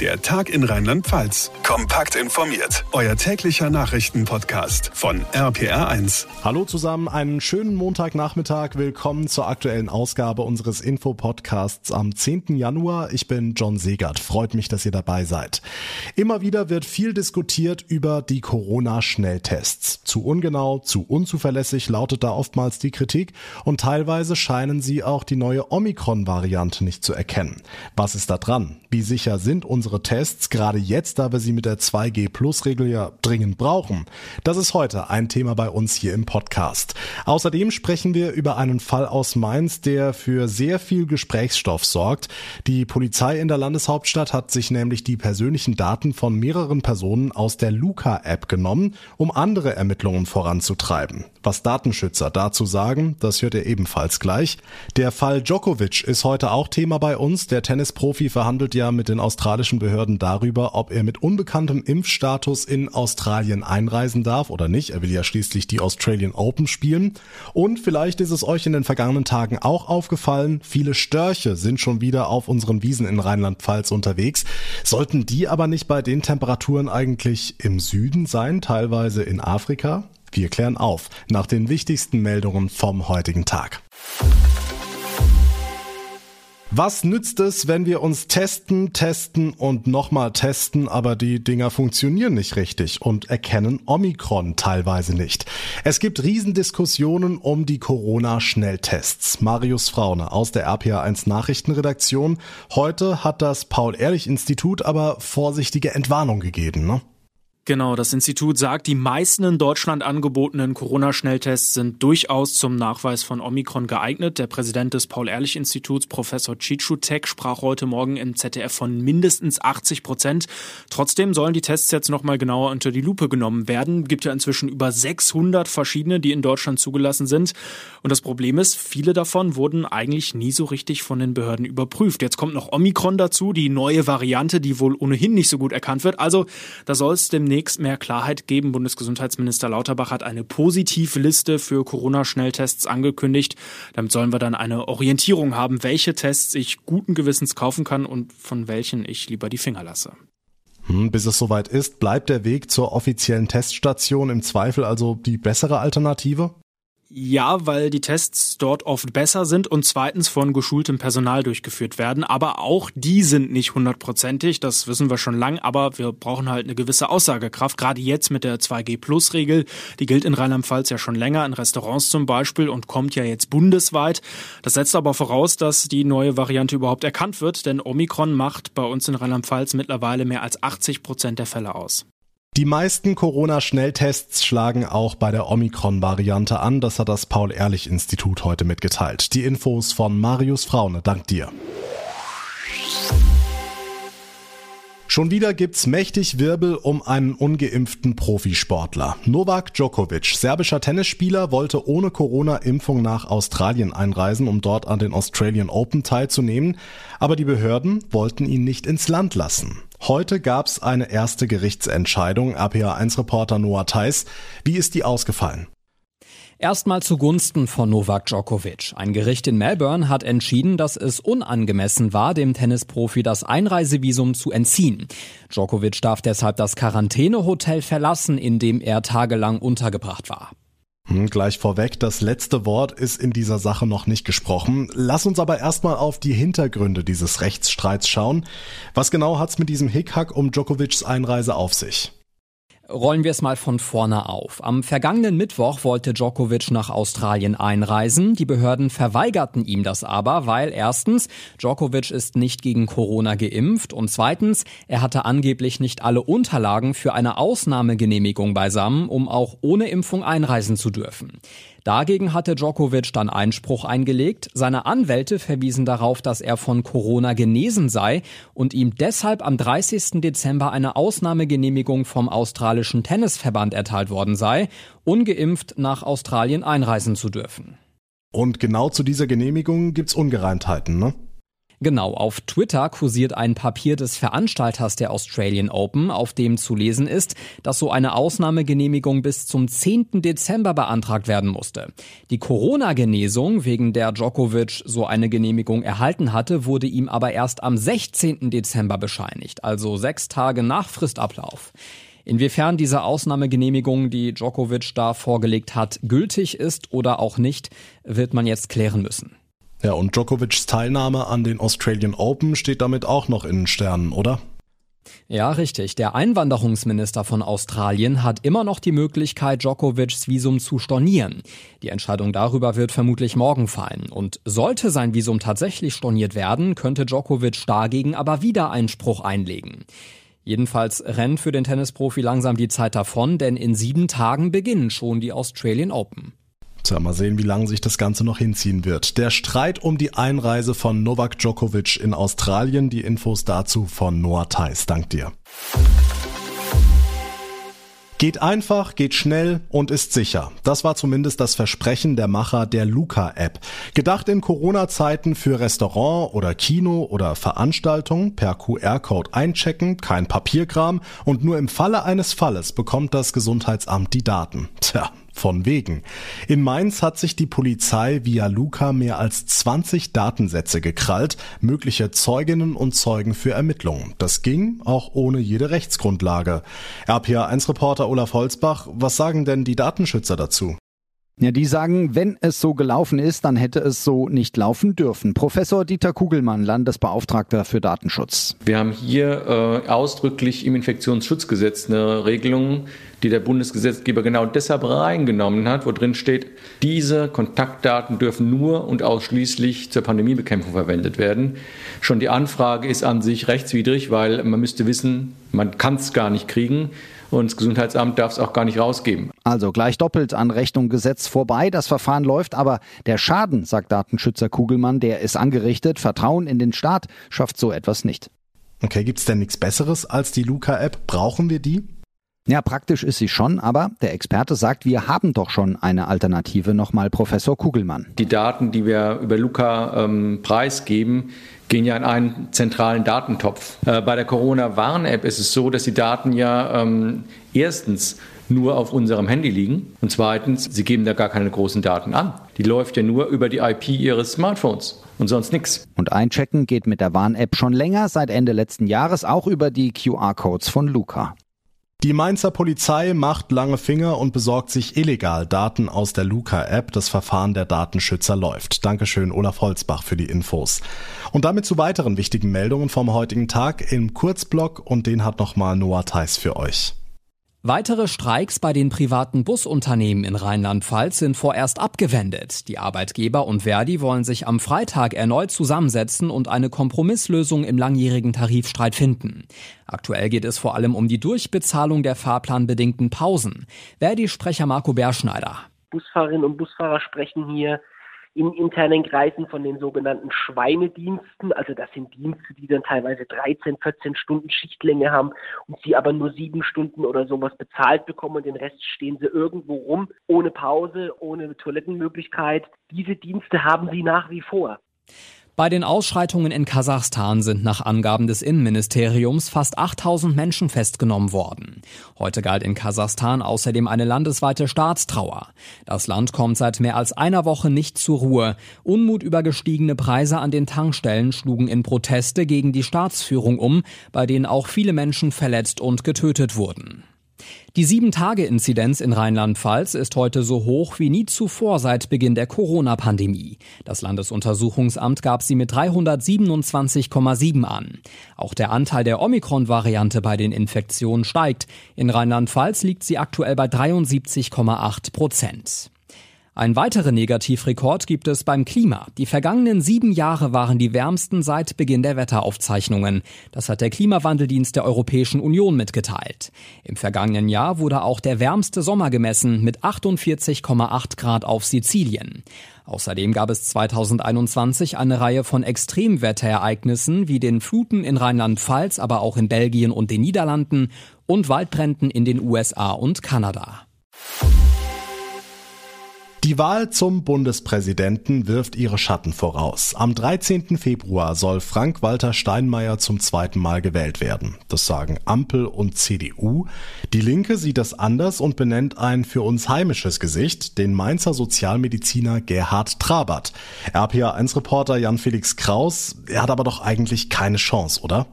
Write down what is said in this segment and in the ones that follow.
Der Tag in Rheinland-Pfalz. Kompakt informiert. Euer täglicher Nachrichtenpodcast von RPR1. Hallo zusammen, einen schönen Montagnachmittag. Willkommen zur aktuellen Ausgabe unseres Infopodcasts am 10. Januar. Ich bin John Segert. Freut mich, dass ihr dabei seid. Immer wieder wird viel diskutiert über die Corona-Schnelltests. Zu ungenau, zu unzuverlässig lautet da oftmals die Kritik und teilweise scheinen sie auch die neue Omikron-Variante nicht zu erkennen. Was ist da dran? Wie sicher sind unsere unsere Tests, gerade jetzt, da wir sie mit der 2G-Plus-Regel ja dringend brauchen. Das ist heute ein Thema bei uns hier im Podcast. Außerdem sprechen wir über einen Fall aus Mainz, der für sehr viel Gesprächsstoff sorgt. Die Polizei in der Landeshauptstadt hat sich nämlich die persönlichen Daten von mehreren Personen aus der Luca-App genommen, um andere Ermittlungen voranzutreiben. Was Datenschützer dazu sagen, das hört ihr ebenfalls gleich. Der Fall Djokovic ist heute auch Thema bei uns. Der Tennisprofi verhandelt ja mit den australischen Behörden darüber, ob er mit unbekanntem Impfstatus in Australien einreisen darf oder nicht. Er will ja schließlich die Australian Open spielen. Und vielleicht ist es euch in den vergangenen Tagen auch aufgefallen, viele Störche sind schon wieder auf unseren Wiesen in Rheinland-Pfalz unterwegs. Sollten die aber nicht bei den Temperaturen eigentlich im Süden sein, teilweise in Afrika? Wir klären auf nach den wichtigsten Meldungen vom heutigen Tag. Was nützt es, wenn wir uns testen, testen und nochmal testen, aber die Dinger funktionieren nicht richtig und erkennen Omikron teilweise nicht? Es gibt Riesendiskussionen um die Corona-Schnelltests. Marius Fraune aus der RPA1 Nachrichtenredaktion. Heute hat das Paul-Ehrlich-Institut aber vorsichtige Entwarnung gegeben, ne? Genau, das Institut sagt, die meisten in Deutschland angebotenen Corona-Schnelltests sind durchaus zum Nachweis von Omikron geeignet. Der Präsident des Paul-Ehrlich-Instituts, Professor Cicutek, sprach heute Morgen im ZDF von mindestens 80 Prozent. Trotzdem sollen die Tests jetzt nochmal genauer unter die Lupe genommen werden. Gibt ja inzwischen über 600 verschiedene, die in Deutschland zugelassen sind. Und das Problem ist, viele davon wurden eigentlich nie so richtig von den Behörden überprüft. Jetzt kommt noch Omikron dazu, die neue Variante, die wohl ohnehin nicht so gut erkannt wird. Also, da soll es demnächst demnächst mehr Klarheit geben. Bundesgesundheitsminister Lauterbach hat eine Positivliste für Corona-Schnelltests angekündigt. Damit sollen wir dann eine Orientierung haben, welche Tests ich guten Gewissens kaufen kann und von welchen ich lieber die Finger lasse. Hm, bis es soweit ist, bleibt der Weg zur offiziellen Teststation im Zweifel also die bessere Alternative? Ja, weil die Tests dort oft besser sind und zweitens von geschultem Personal durchgeführt werden. Aber auch die sind nicht hundertprozentig, das wissen wir schon lang, aber wir brauchen halt eine gewisse Aussagekraft. Gerade jetzt mit der 2G-Plus-Regel, die gilt in Rheinland-Pfalz ja schon länger, in Restaurants zum Beispiel und kommt ja jetzt bundesweit. Das setzt aber voraus, dass die neue Variante überhaupt erkannt wird, denn Omikron macht bei uns in Rheinland-Pfalz mittlerweile mehr als 80 Prozent der Fälle aus. Die meisten Corona-Schnelltests schlagen auch bei der Omikron-Variante an. Das hat das Paul-Ehrlich-Institut heute mitgeteilt. Die Infos von Marius Fraune. Dank dir. Schon wieder gibt's mächtig Wirbel um einen ungeimpften Profisportler. Novak Djokovic, serbischer Tennisspieler, wollte ohne Corona-Impfung nach Australien einreisen, um dort an den Australian Open teilzunehmen, aber die Behörden wollten ihn nicht ins Land lassen. Heute gab's eine erste Gerichtsentscheidung. RPA1-Reporter Noah Theis. Wie ist die ausgefallen? Erstmal zugunsten von Novak Djokovic. Ein Gericht in Melbourne hat entschieden, dass es unangemessen war, dem Tennisprofi das Einreisevisum zu entziehen. Djokovic darf deshalb das Quarantänehotel verlassen, in dem er tagelang untergebracht war. Hm, gleich vorweg, das letzte Wort ist in dieser Sache noch nicht gesprochen. Lass uns aber erstmal auf die Hintergründe dieses Rechtsstreits schauen. Was genau hat's mit diesem Hickhack um Djokovics Einreise auf sich? Rollen wir es mal von vorne auf. Am vergangenen Mittwoch wollte Djokovic nach Australien einreisen. Die Behörden verweigerten ihm das aber, weil erstens, Djokovic ist nicht gegen Corona geimpft und zweitens, er hatte angeblich nicht alle Unterlagen für eine Ausnahmegenehmigung beisammen, um auch ohne Impfung einreisen zu dürfen. Dagegen hatte Djokovic dann Einspruch eingelegt. Seine Anwälte verwiesen darauf, dass er von Corona genesen sei und ihm deshalb am 30. Dezember eine Ausnahmegenehmigung vom australischen Tennisverband erteilt worden sei, ungeimpft nach Australien einreisen zu dürfen. Und genau zu dieser Genehmigung gibt's Ungereimtheiten, ne? Genau, auf Twitter kursiert ein Papier des Veranstalters der Australian Open, auf dem zu lesen ist, dass so eine Ausnahmegenehmigung bis zum 10. Dezember beantragt werden musste. Die Corona-Genesung, wegen der Djokovic so eine Genehmigung erhalten hatte, wurde ihm aber erst am 16. Dezember bescheinigt, also sechs Tage nach Fristablauf. Inwiefern diese Ausnahmegenehmigung, die Djokovic da vorgelegt hat, gültig ist oder auch nicht, wird man jetzt klären müssen. Ja, und Djokovic's Teilnahme an den Australian Open steht damit auch noch in den Sternen, oder? Ja, richtig. Der Einwanderungsminister von Australien hat immer noch die Möglichkeit, Djokovic's Visum zu stornieren. Die Entscheidung darüber wird vermutlich morgen fallen. Und sollte sein Visum tatsächlich storniert werden, könnte Djokovic dagegen aber wieder Einspruch einlegen. Jedenfalls rennt für den Tennisprofi langsam die Zeit davon, denn in sieben Tagen beginnen schon die Australian Open. Tja, mal sehen, wie lange sich das Ganze noch hinziehen wird. Der Streit um die Einreise von Novak Djokovic in Australien. Die Infos dazu von Noah Theis. Dank dir. Geht einfach, geht schnell und ist sicher. Das war zumindest das Versprechen der Macher der Luca-App. Gedacht in Corona-Zeiten für Restaurant oder Kino oder Veranstaltung, per QR-Code einchecken, kein Papierkram und nur im Falle eines Falles bekommt das Gesundheitsamt die Daten. Tja, von wegen. In Mainz hat sich die Polizei via Luca mehr als 20 Datensätze gekrallt, mögliche Zeuginnen und Zeugen für Ermittlungen. Das ging auch ohne jede Rechtsgrundlage. RPA1-Reporter Olaf Holzbach, was sagen denn die Datenschützer dazu? Ja, die sagen, wenn es so gelaufen ist, dann hätte es so nicht laufen dürfen. Professor Dieter Kugelmann, Landesbeauftragter für Datenschutz. Wir haben hier äh, ausdrücklich im Infektionsschutzgesetz eine Regelung, die der Bundesgesetzgeber genau deshalb reingenommen hat, wo drin steht, diese Kontaktdaten dürfen nur und ausschließlich zur Pandemiebekämpfung verwendet werden. Schon die Anfrage ist an sich rechtswidrig, weil man müsste wissen, man kann es gar nicht kriegen und das Gesundheitsamt darf es auch gar nicht rausgeben. Also gleich doppelt an Rechnung Gesetz vorbei. Das Verfahren läuft, aber der Schaden, sagt Datenschützer Kugelmann, der ist angerichtet. Vertrauen in den Staat schafft so etwas nicht. Okay, gibt's denn nichts Besseres als die Luca-App? Brauchen wir die? Ja, praktisch ist sie schon, aber der Experte sagt, wir haben doch schon eine Alternative. Nochmal Professor Kugelmann. Die Daten, die wir über Luca ähm, preisgeben, gehen ja in einen zentralen Datentopf. Äh, bei der Corona-Warn-App ist es so, dass die Daten ja ähm, erstens nur auf unserem Handy liegen und zweitens, sie geben da gar keine großen Daten an. Die läuft ja nur über die IP ihres Smartphones und sonst nichts. Und einchecken geht mit der Warn-App schon länger, seit Ende letzten Jahres auch über die QR-Codes von Luca. Die Mainzer Polizei macht lange Finger und besorgt sich illegal Daten aus der Luca-App. Das Verfahren der Datenschützer läuft. Dankeschön, Olaf Holzbach, für die Infos. Und damit zu weiteren wichtigen Meldungen vom heutigen Tag im Kurzblock und den hat nochmal Noah Theis für euch. Weitere Streiks bei den privaten Busunternehmen in Rheinland-Pfalz sind vorerst abgewendet. Die Arbeitgeber und Verdi wollen sich am Freitag erneut zusammensetzen und eine Kompromisslösung im langjährigen Tarifstreit finden. Aktuell geht es vor allem um die Durchbezahlung der fahrplanbedingten Pausen. Verdi-Sprecher Marco Berschneider. Busfahrerinnen und Busfahrer sprechen hier in internen Kreisen von den sogenannten Schweinediensten. Also das sind Dienste, die dann teilweise 13, 14 Stunden Schichtlänge haben und sie aber nur sieben Stunden oder sowas bezahlt bekommen und den Rest stehen sie irgendwo rum, ohne Pause, ohne Toilettenmöglichkeit. Diese Dienste haben sie nach wie vor. Bei den Ausschreitungen in Kasachstan sind nach Angaben des Innenministeriums fast 8000 Menschen festgenommen worden. Heute galt in Kasachstan außerdem eine landesweite Staatstrauer. Das Land kommt seit mehr als einer Woche nicht zur Ruhe. Unmut über gestiegene Preise an den Tankstellen schlugen in Proteste gegen die Staatsführung um, bei denen auch viele Menschen verletzt und getötet wurden. Die Sieben-Tage-Inzidenz in Rheinland-Pfalz ist heute so hoch wie nie zuvor seit Beginn der Corona-Pandemie. Das Landesuntersuchungsamt gab sie mit 327,7 an. Auch der Anteil der Omikron-Variante bei den Infektionen steigt. In Rheinland-Pfalz liegt sie aktuell bei 73,8 Prozent. Ein weiterer Negativrekord gibt es beim Klima. Die vergangenen sieben Jahre waren die wärmsten seit Beginn der Wetteraufzeichnungen. Das hat der Klimawandeldienst der Europäischen Union mitgeteilt. Im vergangenen Jahr wurde auch der wärmste Sommer gemessen mit 48,8 Grad auf Sizilien. Außerdem gab es 2021 eine Reihe von Extremwetterereignissen wie den Fluten in Rheinland-Pfalz, aber auch in Belgien und den Niederlanden und Waldbränden in den USA und Kanada. Die Wahl zum Bundespräsidenten wirft ihre Schatten voraus. Am 13. Februar soll Frank-Walter Steinmeier zum zweiten Mal gewählt werden. Das sagen Ampel und CDU. Die Linke sieht das anders und benennt ein für uns heimisches Gesicht, den Mainzer Sozialmediziner Gerhard Trabert. RPA1-Reporter Jan-Felix Kraus, er hat aber doch eigentlich keine Chance, oder?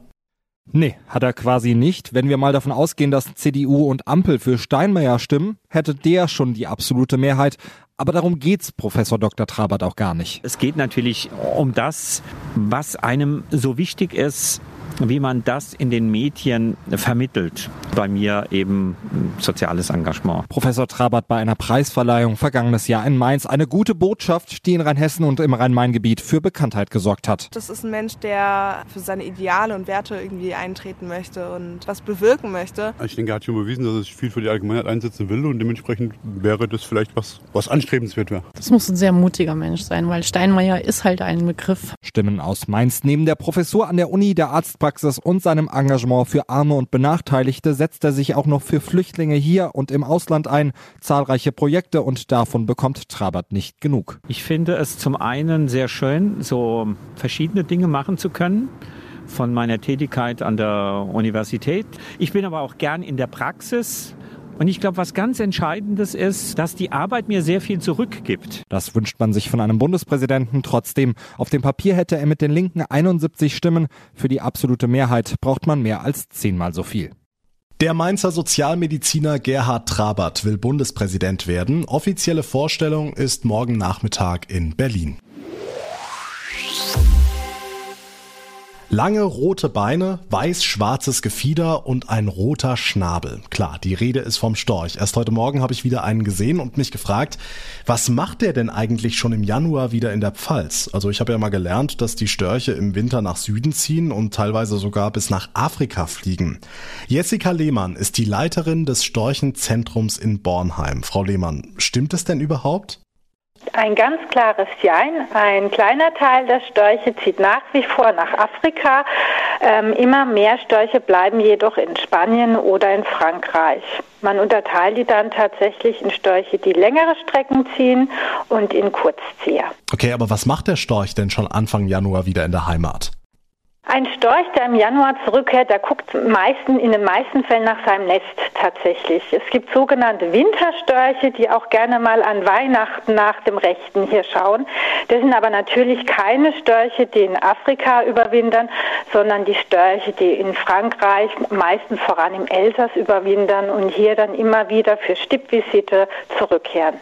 Nee, hat er quasi nicht. Wenn wir mal davon ausgehen, dass CDU und Ampel für Steinmeier stimmen, hätte der schon die absolute Mehrheit. Aber darum geht's Professor Dr. Trabert auch gar nicht. Es geht natürlich um das, was einem so wichtig ist, wie man das in den Medien vermittelt. Bei mir eben soziales Engagement. Professor Trabert bei einer Preisverleihung vergangenes Jahr in Mainz. Eine gute Botschaft, die in Rheinhessen und im Rhein-Main-Gebiet für Bekanntheit gesorgt hat. Das ist ein Mensch, der für seine Ideale und Werte irgendwie eintreten möchte und was bewirken möchte. Ich denke, er hat schon bewiesen, dass er sich viel für die Allgemeinheit einsetzen will und dementsprechend wäre das vielleicht was, was anstrebenswert wäre. Das muss ein sehr mutiger Mensch sein, weil Steinmeier ist halt ein Begriff. Stimmen aus Mainz. Neben der Professur an der Uni, der Arztpraxis und seinem Engagement für Arme und Benachteiligte setzt er sich auch noch für Flüchtlinge hier und im Ausland ein. Zahlreiche Projekte und davon bekommt Trabert nicht genug. Ich finde es zum einen sehr schön, so verschiedene Dinge machen zu können von meiner Tätigkeit an der Universität. Ich bin aber auch gern in der Praxis und ich glaube, was ganz Entscheidendes ist, dass die Arbeit mir sehr viel zurückgibt. Das wünscht man sich von einem Bundespräsidenten. Trotzdem, auf dem Papier hätte er mit den Linken 71 Stimmen. Für die absolute Mehrheit braucht man mehr als zehnmal so viel. Der Mainzer Sozialmediziner Gerhard Trabert will Bundespräsident werden. Offizielle Vorstellung ist morgen Nachmittag in Berlin. Lange rote Beine, weiß-schwarzes Gefieder und ein roter Schnabel. Klar, die Rede ist vom Storch. Erst heute Morgen habe ich wieder einen gesehen und mich gefragt, was macht der denn eigentlich schon im Januar wieder in der Pfalz? Also ich habe ja mal gelernt, dass die Störche im Winter nach Süden ziehen und teilweise sogar bis nach Afrika fliegen. Jessica Lehmann ist die Leiterin des Storchenzentrums in Bornheim. Frau Lehmann, stimmt es denn überhaupt? Ein ganz klares Jein. Ein kleiner Teil der Störche zieht nach wie vor nach Afrika. Ähm, immer mehr Störche bleiben jedoch in Spanien oder in Frankreich. Man unterteilt die dann tatsächlich in Störche, die längere Strecken ziehen und in Kurzzieher. Okay, aber was macht der Storch denn schon Anfang Januar wieder in der Heimat? Ein Storch, der im Januar zurückkehrt, der guckt meisten, in den meisten Fällen nach seinem Nest tatsächlich. Es gibt sogenannte Winterstörche, die auch gerne mal an Weihnachten nach dem Rechten hier schauen. Das sind aber natürlich keine Störche, die in Afrika überwintern, sondern die Störche, die in Frankreich, meistens voran im Elsass überwintern und hier dann immer wieder für Stippvisite zurückkehren.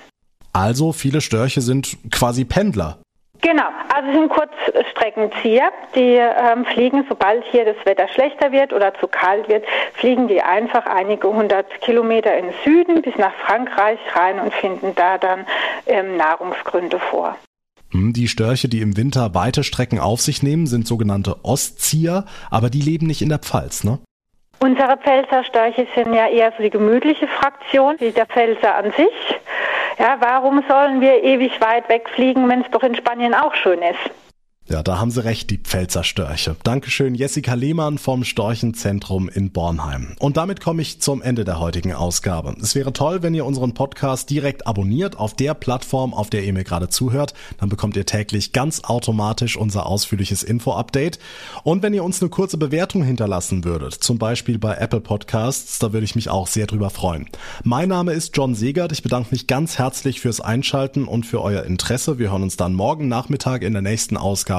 Also viele Störche sind quasi Pendler. Genau, also es sind Kurzstreckenzieher, die ähm, fliegen, sobald hier das Wetter schlechter wird oder zu kalt wird, fliegen die einfach einige hundert Kilometer in den Süden bis nach Frankreich rein und finden da dann ähm, Nahrungsgründe vor. Hm, die Störche, die im Winter weite Strecken auf sich nehmen, sind sogenannte Ostzieher, aber die leben nicht in der Pfalz, ne? Unsere Pfälzer-Störche sind ja eher so die gemütliche Fraktion, wie der Pfälzer an sich. Ja, warum sollen wir ewig weit wegfliegen, wenn es doch in Spanien auch schön ist? Ja, da haben Sie recht, die Pfälzer Störche. Dankeschön, Jessica Lehmann vom Storchenzentrum in Bornheim. Und damit komme ich zum Ende der heutigen Ausgabe. Es wäre toll, wenn ihr unseren Podcast direkt abonniert auf der Plattform, auf der ihr mir gerade zuhört. Dann bekommt ihr täglich ganz automatisch unser ausführliches Info-Update. Und wenn ihr uns eine kurze Bewertung hinterlassen würdet, zum Beispiel bei Apple Podcasts, da würde ich mich auch sehr drüber freuen. Mein Name ist John Segert. Ich bedanke mich ganz herzlich fürs Einschalten und für euer Interesse. Wir hören uns dann morgen Nachmittag in der nächsten Ausgabe